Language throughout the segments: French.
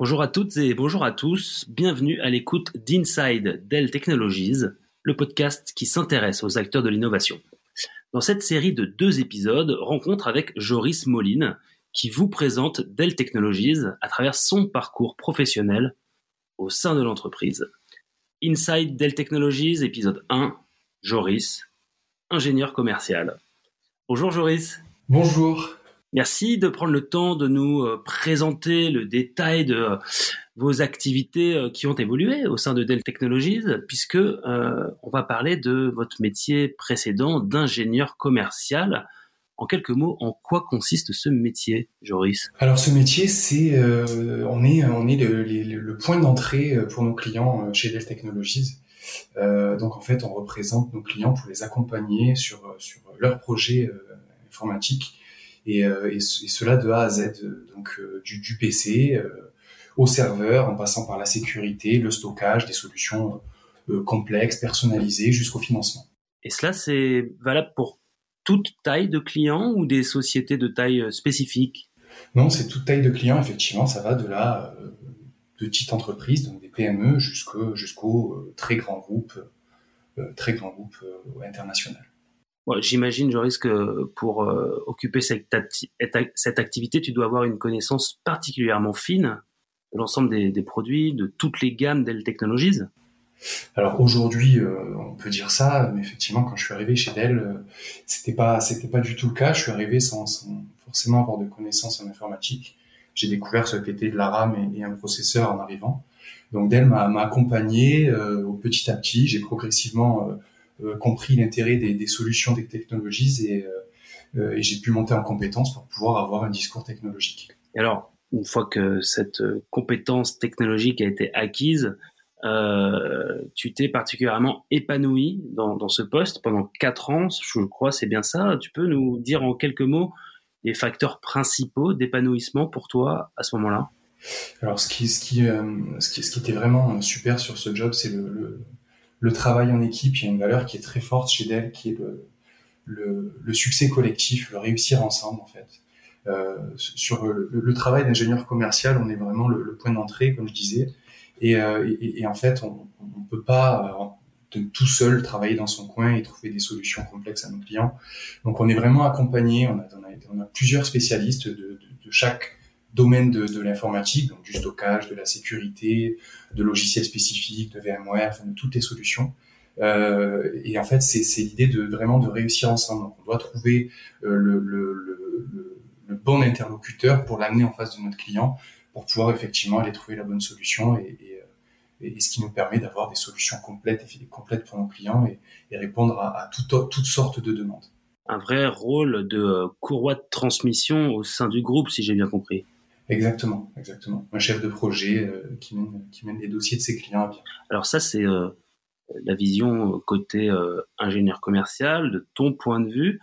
Bonjour à toutes et bonjour à tous, bienvenue à l'écoute d'Inside Dell Technologies, le podcast qui s'intéresse aux acteurs de l'innovation. Dans cette série de deux épisodes, rencontre avec Joris Moline, qui vous présente Dell Technologies à travers son parcours professionnel au sein de l'entreprise. Inside Dell Technologies, épisode 1, Joris, ingénieur commercial. Bonjour Joris. Bonjour. Merci de prendre le temps de nous euh, présenter le détail de euh, vos activités euh, qui ont évolué au sein de Dell Technologies, puisque on va parler de votre métier précédent d'ingénieur commercial. En quelques mots, en quoi consiste ce métier, Joris? Alors ce métier, c'est on est on est le, point d'entrée pour nos clients chez Dell Technologies. donc en fait, on représente nos clients pour les accompagner sur sur leurs projets informatiques et, euh, et, cela de A à Z, donc euh, du, du, PC euh, au serveur, en passant par la sécurité, le stockage, des solutions complexes, personnalisées, jusqu'au financement. Et cela, c'est valable pour toute taille de clients ou des sociétés de taille spécifique? Non, c'est toute taille de clients, effectivement, ça va de la petite entreprise, donc des PME, jusqu'au très grand groupe, très grand groupe J'imagine, Joris, que pour euh, occuper cette, activité, tu dois avoir une connaissance particulièrement fine de l'ensemble des, produits, de toutes les gammes Dell Technologies. Alors aujourd'hui, euh, on peut dire ça, mais effectivement, quand je suis arrivé chez Dell, euh, c'était pas c'était pas du tout le cas. Je suis arrivé sans, forcément avoir de connaissances en informatique. J'ai découvert ce qu'était de la RAM et, un processeur en arrivant. Donc Dell m'a accompagné au petit à petit. J'ai progressivement euh, compris l'intérêt des, solutions des technologies et, euh, euh, et j'ai pu monter en compétence pour pouvoir avoir un discours technologique. alors, une fois que cette compétence technologique a été acquise, euh, tu t'es particulièrement épanoui dans, dans, ce poste pendant quatre ans, je crois, c'est bien ça. Tu peux nous dire en quelques mots les facteurs principaux d'épanouissement pour toi à ce moment-là? Alors, ce qui, ce, qui, ce, qui, ce qui était vraiment super sur ce job, c'est le, le, le travail en équipe, il y a une valeur qui est très forte chez Dell, qui est le, le, le succès collectif, le réussir ensemble en fait. Euh, sur le, le travail d'ingénieur commercial, on est vraiment le, point d'entrée, comme je disais, et, euh, et, et en fait, on ne peut pas euh, tout seul travailler dans son coin et trouver des solutions complexes à nos clients. Donc, on est vraiment accompagné. On a, on a, on a plusieurs spécialistes de, de, de chaque domaine de, l'informatique, donc du stockage, de la sécurité, de logiciels spécifiques, de VMware, de toutes les solutions. Euh, et en fait, c'est l'idée de vraiment de réussir ensemble. Donc, on doit trouver euh, le, bon interlocuteur pour l'amener en face de notre client, pour pouvoir effectivement aller trouver la bonne solution et, euh, ce qui nous permet d'avoir des solutions complètes et complètes pour nos clients et, répondre à, toutes sortes de demandes. Un vrai rôle de courroie de transmission au sein du groupe, si j'ai bien compris. Exactement, exactement. Un chef de projet euh, qui, mène, qui mène les dossiers de ses clients à bien. Alors ça, c'est euh, la vision côté euh, ingénieur commercial, de ton point de vue.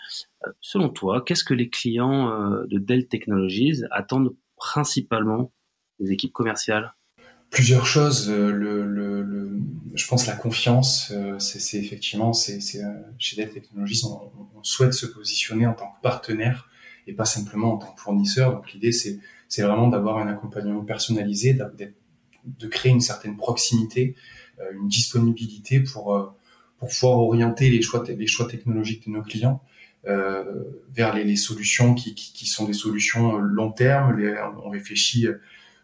selon toi, qu'est-ce que les clients de Dell Technologies attendent principalement des équipes commerciales? Plusieurs choses. Le, le, le, je pense la confiance, c'est effectivement, c'est chez Dell Technologies, on, on souhaite se positionner en tant que partenaire et pas simplement en tant que fournisseur. Donc l'idée, c'est c'est vraiment d'avoir un accompagnement personnalisé, de créer une certaine proximité, euh, une disponibilité pour euh, pour pouvoir orienter les choix les choix technologiques de nos clients euh, vers les, solutions qui, sont des solutions long terme. On réfléchit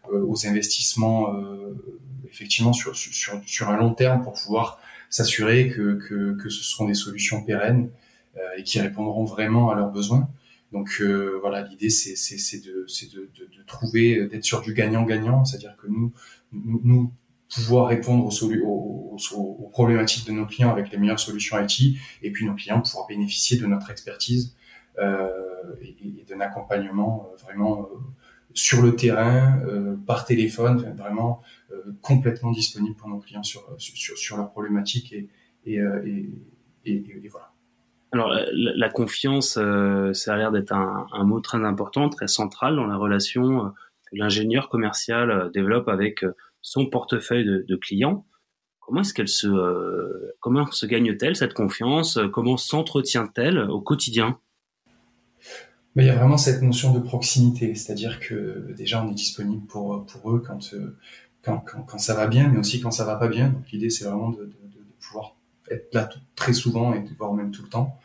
aux investissements effectivement sur, un long terme pour pouvoir s'assurer que, ce seront des solutions pérennes et qui répondront vraiment à leurs besoins. Donc euh, voilà, l'idée c'est de, de, de, trouver, euh, d'être sur du gagnant-gagnant, c'est-à-dire que nous, nous, pouvoir répondre aux, aux, aux, problématiques de nos clients avec les meilleures solutions IT, et puis nos clients pouvoir bénéficier de notre expertise euh, et, et d'un accompagnement vraiment sur le terrain, par téléphone, vraiment complètement disponible pour nos clients sur, sur, leurs problématiques et, et, voilà. Alors la, confiance, ça a l'air d'être un, mot très important, très central dans la relation que l'ingénieur commercial développe avec son portefeuille de, clients. Comment se, euh, gagne-t-elle cette confiance? Comment s'entretient-elle au quotidien? Il y a vraiment cette notion de proximité, c'est-à-dire que déjà on est disponible pour eux quand euh, ça va bien, mais aussi quand ça va pas bien. Donc l'idée c'est vraiment de, être là tout, très souvent et voire même tout le temps.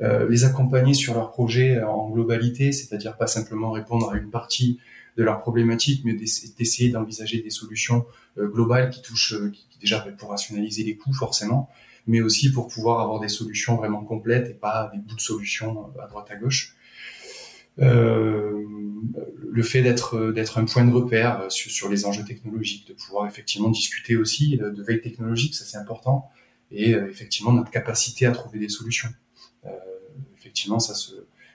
Euh, les accompagner sur leur projet en globalité, c'est-à-dire pas simplement répondre à une partie de leurs problématiques, mais d'essayer d'envisager des solutions euh, globales qui touchent, euh, qui, déjà pour rationaliser les coûts forcément, mais aussi pour pouvoir avoir des solutions vraiment complètes et pas des bouts de solutions euh, à droite à gauche. Euh, le fait d'être d'être un point de repère sur, sur, les enjeux technologiques, de pouvoir effectivement discuter aussi de veille technologique, ça c'est important, et effectivement notre capacité à trouver des solutions. Euh, effectivement, ça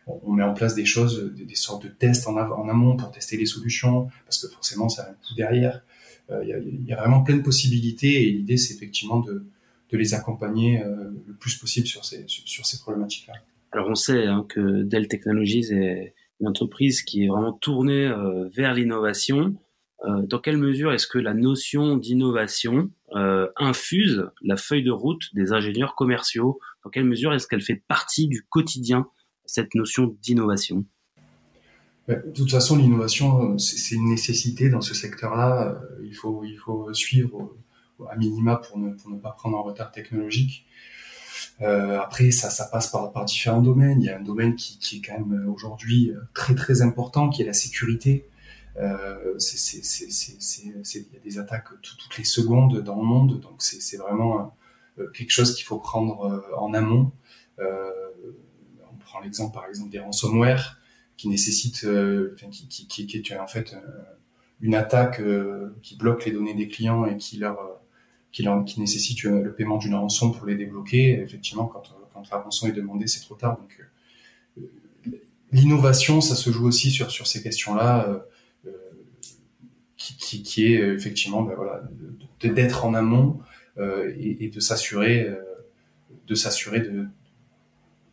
on met en place des choses, des, sortes de tests en, amont pour tester les solutions, parce que forcément, ça a un coût derrière. Euh, il y, a, vraiment plein de possibilités et l'idée, c'est effectivement de, les accompagner euh, le plus possible sur ces, sur, ces problématiques-là. Alors, on sait hein, que Dell Technologies est une entreprise qui est vraiment tournée euh, vers l'innovation. Dans quelle mesure est-ce que la notion d'innovation infuse la feuille de route des ingénieurs commerciaux? Dans quelle mesure est-ce qu'elle fait partie du quotidien cette notion d'innovation? De toute façon, l'innovation, c'est une nécessité dans ce secteur-là. Euh, il faut, il faut suivre à minima pour ne, pas prendre un retard technologique. Euh, après, ça, passe par, différents domaines. Il y a un domaine qui, est quand même euh, aujourd'hui euh, très très important, qui est la sécurité. Euh, il y a des attaques toutes les secondes dans le monde, donc c'est vraiment quelque chose qu'il faut prendre en amont. Euh, l'exemple par exemple des ransomware qui nécessitent, euh, qui, qui, qui, qui, est en fait euh, une attaque euh, qui bloque les données des clients et qui leur qui, leur, qui nécessite le paiement d'une rançon pour les débloquer. Effectivement, quand, quand la rançon est demandée, c'est trop tard. Donc, l'innovation, ça se joue aussi sur sur ces questions-là, qui, qui, qui, est effectivement, ben voilà, d'être en amont et, et, de s'assurer, de s'assurer de,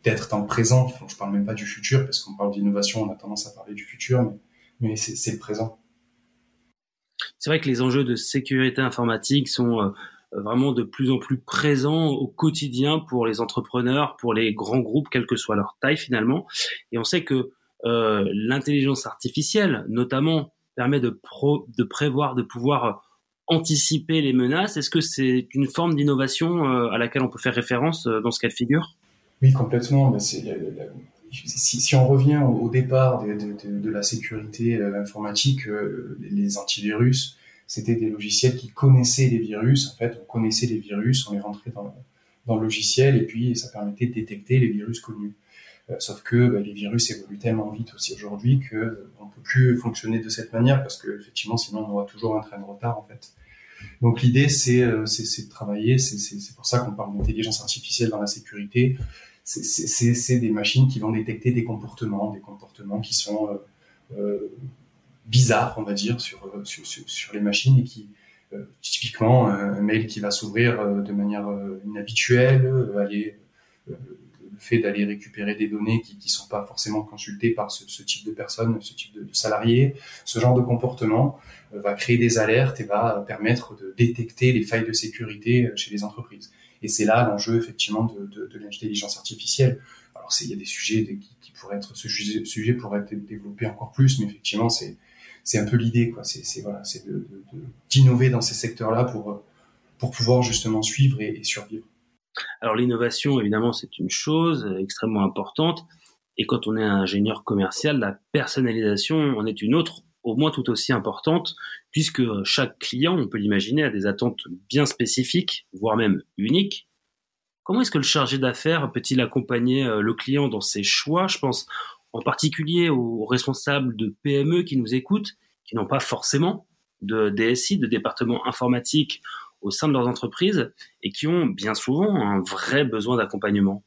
d'être dans le présent. je parle même pas du futur, parce qu'on parle d'innovation, on a tendance à parler du futur, mais, mais c'est le présent. C'est vrai que les enjeux de sécurité informatique sont euh, vraiment de plus en plus présents au quotidien pour les entrepreneurs, pour les grands groupes, quelle que soit leur taille finalement. Et on sait que euh, l'intelligence artificielle, notamment, permet de, pro, de prévoir, de pouvoir anticiper les menaces. Est-ce que c'est une forme d'innovation euh, à laquelle on peut faire référence dans ce cas de figure? Oui, complètement. si, si, on revient au, départ de, de, la sécurité euh, informatique, euh, les antivirus, c'était des logiciels qui connaissaient les virus. En fait, on connaissait les virus, on les rentrait dans, dans le logiciel et puis ça permettait de détecter les virus connus. Euh, sauf que bah, les virus évoluent tellement vite aussi aujourd'hui que on peut plus fonctionner de cette manière parce que effectivement, sinon on aura toujours un train de retard en fait. Donc l'idée, c'est de travailler. C'est pour ça qu'on parle d'intelligence artificielle dans la sécurité c'est des machines qui vont détecter des comportements, des comportements qui sont euh, euh bizarres, on va dire, sur, euh, les machines et qui, euh, typiquement, un mail qui va s'ouvrir de manière inhabituelle, aller, le fait d'aller récupérer des données qui ne sont pas forcément consultées par ce, type de personnes, ce type de, salariés, ce genre de comportement va créer des alertes et va permettre de détecter les failles de sécurité chez les entreprises. Et c'est là l'enjeu effectivement de, l'intelligence artificielle. Alors il y a des sujets qui, pourraient être ce être encore plus, mais effectivement c'est c'est un peu l'idée quoi. C'est voilà, c'est d'innover dans ces secteurs-là pour pour pouvoir justement suivre et survivre. Alors l'innovation évidemment c'est une chose extrêmement importante. Et quand on est ingénieur commercial, la personnalisation en est une autre au moins tout aussi importante, puisque chaque client, on peut l'imaginer, a des attentes bien spécifiques, voire même uniques. Comment est-ce que le chargé d'affaires peut-il accompagner euh, le client dans ses choix? Je pense en particulier aux responsables de PME qui nous écoutent, qui n'ont pas forcément de DSI, de département informatique au sein de leurs entreprises, et qui ont bien souvent un vrai besoin d'accompagnement.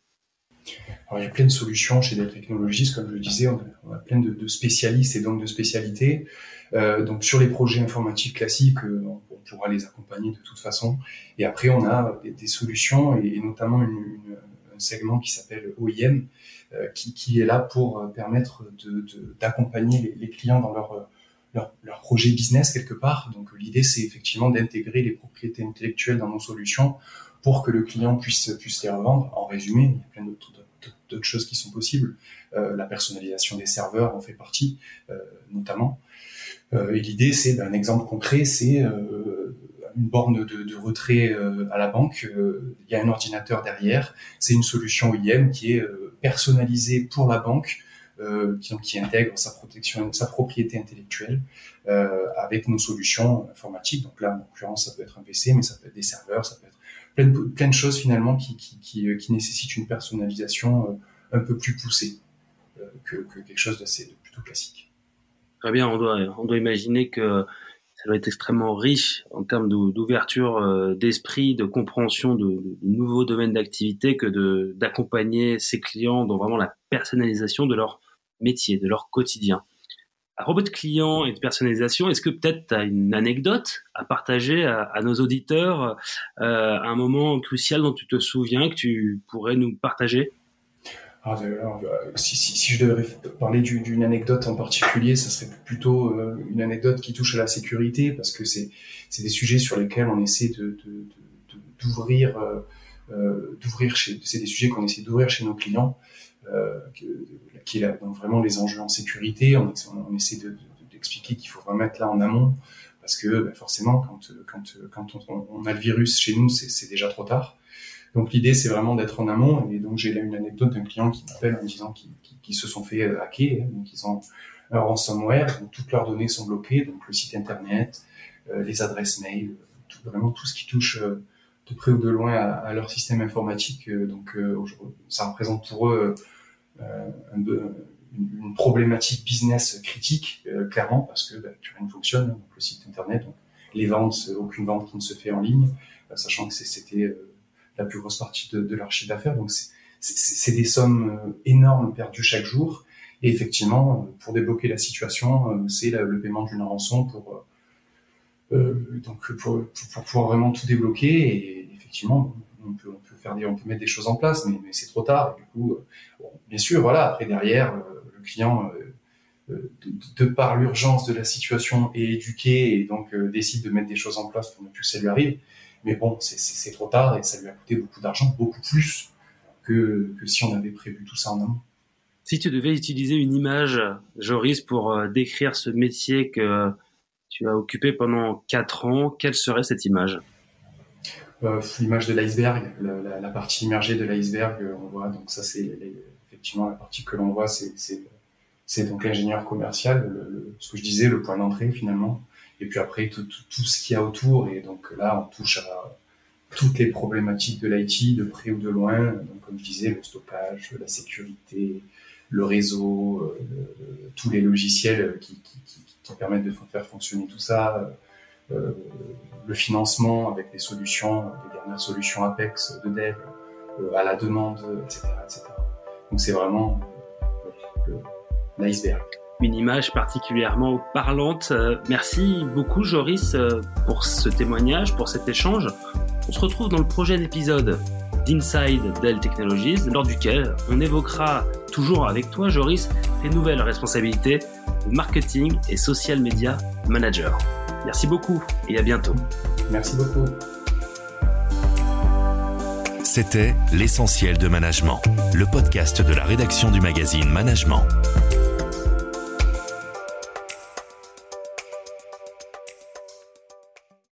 Alors, il y a plein de solutions chez Dell Technologies, comme je le disais, on a, plein de, spécialistes et donc de spécialités. Euh, donc sur les projets informatiques classiques, euh, on, pourra les accompagner de toute façon. Et après, on a des, solutions et, notamment un segment qui s'appelle OIM, euh, qui, est là pour permettre d'accompagner les, clients dans leur, leur, projet business quelque part. Donc l'idée, c'est effectivement d'intégrer les propriétés intellectuelles dans nos solutions pour que le client puisse, puisse les revendre. En résumé, il y a plein d'autres choses qui sont possibles. Euh, la personnalisation des serveurs en fait partie, euh, notamment. Euh, et l'idée, c'est un exemple concret, c'est une borne de, de retrait à la banque. Il y a un ordinateur derrière. C'est une solution IM qui est personnalisée pour la banque. Qui, qui, intègre sa protection, sa propriété intellectuelle euh, avec nos solutions informatiques. Donc là, en l'occurrence, ça peut être un PC, mais ça peut être des serveurs, ça peut être plein de, choses finalement qui, qui, qui, euh, nécessitent une personnalisation euh, un peu plus poussée euh, que, que, quelque chose d'assez plutôt classique. Très bien, on doit, on doit imaginer que ça doit être extrêmement riche en termes d'ouverture d'esprit, de compréhension de, de nouveaux domaines d'activité que d'accompagner ses clients dans vraiment la personnalisation de leur métier, de leur quotidien. À propos de clients et de personnalisation, est-ce que peut-être tu as une anecdote à partager à, nos auditeurs, euh, un moment crucial dont tu te souviens, que tu pourrais nous partager? Ah, euh, si, si, je devrais parler d'une anecdote en particulier, ça serait plutôt euh, une anecdote qui touche à la sécurité, parce que c'est des sujets sur lesquels on essaie d'ouvrir, euh, c'est des sujets qu'on essaie d'ouvrir chez nos clients. Euh, qui est vraiment les enjeux en sécurité. On, essaie d'expliquer qu'il faut vraiment être là en amont parce que bah, forcément, quand, on, a le virus chez nous, c'est déjà trop tard. Donc l'idée, c'est vraiment d'être en amont. Et donc j'ai là une anecdote d'un client qui m'appelle en disant qu'ils se sont fait euh, hacker, donc ils ont un ransomware, donc toutes leurs données sont bloquées, donc le site internet, euh, les adresses mail, vraiment tout ce qui touche de près ou de loin à, leur système informatique. donc ça représente pour eux euh, une, problématique business critique, euh, clairement, parce que bah, rien ne fonctionne, donc le site internet, donc les ventes, aucune vente qui ne se fait en ligne, euh, sachant que c'était la plus grosse partie de, de leur chiffre d'affaires. Donc c'est des sommes énormes perdues chaque jour. Et effectivement, pour débloquer la situation, c'est le paiement d'une rançon pour euh, donc pour, pour, pouvoir vraiment tout débloquer. Et effectivement, on peut, faire on peut mettre des choses en place, mais, c'est trop tard. euh, bien sûr, voilà. Après derrière, euh, le client, euh, de, par l'urgence de la situation, est éduqué et donc décide de mettre des choses en place pour ne plus que ça lui arrive. Mais bon, c'est trop tard et ça lui a coûté beaucoup d'argent, beaucoup plus que, si on avait prévu tout ça en amont. Si tu devais utiliser une image, Joris, pour décrire ce métier que tu as occupé pendant quatre ans, quelle serait cette image? L'image de l'iceberg, la, partie immergée de l'iceberg, euh, on voit. Donc ça, c'est effectivement la partie que l'on voit, c'est donc l'ingénieur commercial, ce que je disais, le point d'entrée finalement. Et puis après tout, tout, tout ce qu'il y a autour. Et donc là, on touche à toutes les problématiques de l'IT, de près ou de loin. Donc comme je disais, le stockage, la sécurité, le réseau, euh, tous les logiciels qui, qui, qui, qui, permettent de faire fonctionner tout ça. Euh, le financement avec des solutions, des dernières solutions Apex de dev euh, à la demande, etc. etc. Donc c'est vraiment euh, l'iceberg. Une image particulièrement parlante. Merci beaucoup Joris pour ce témoignage, pour cet échange. On se retrouve dans le prochain épisode d'Inside Dell Technologies, lors duquel on évoquera toujours avec toi Joris tes nouvelles responsabilités de marketing et social media manager. Merci beaucoup et à bientôt. Merci beaucoup. C'était L'essentiel de management, le podcast de la rédaction du magazine Management.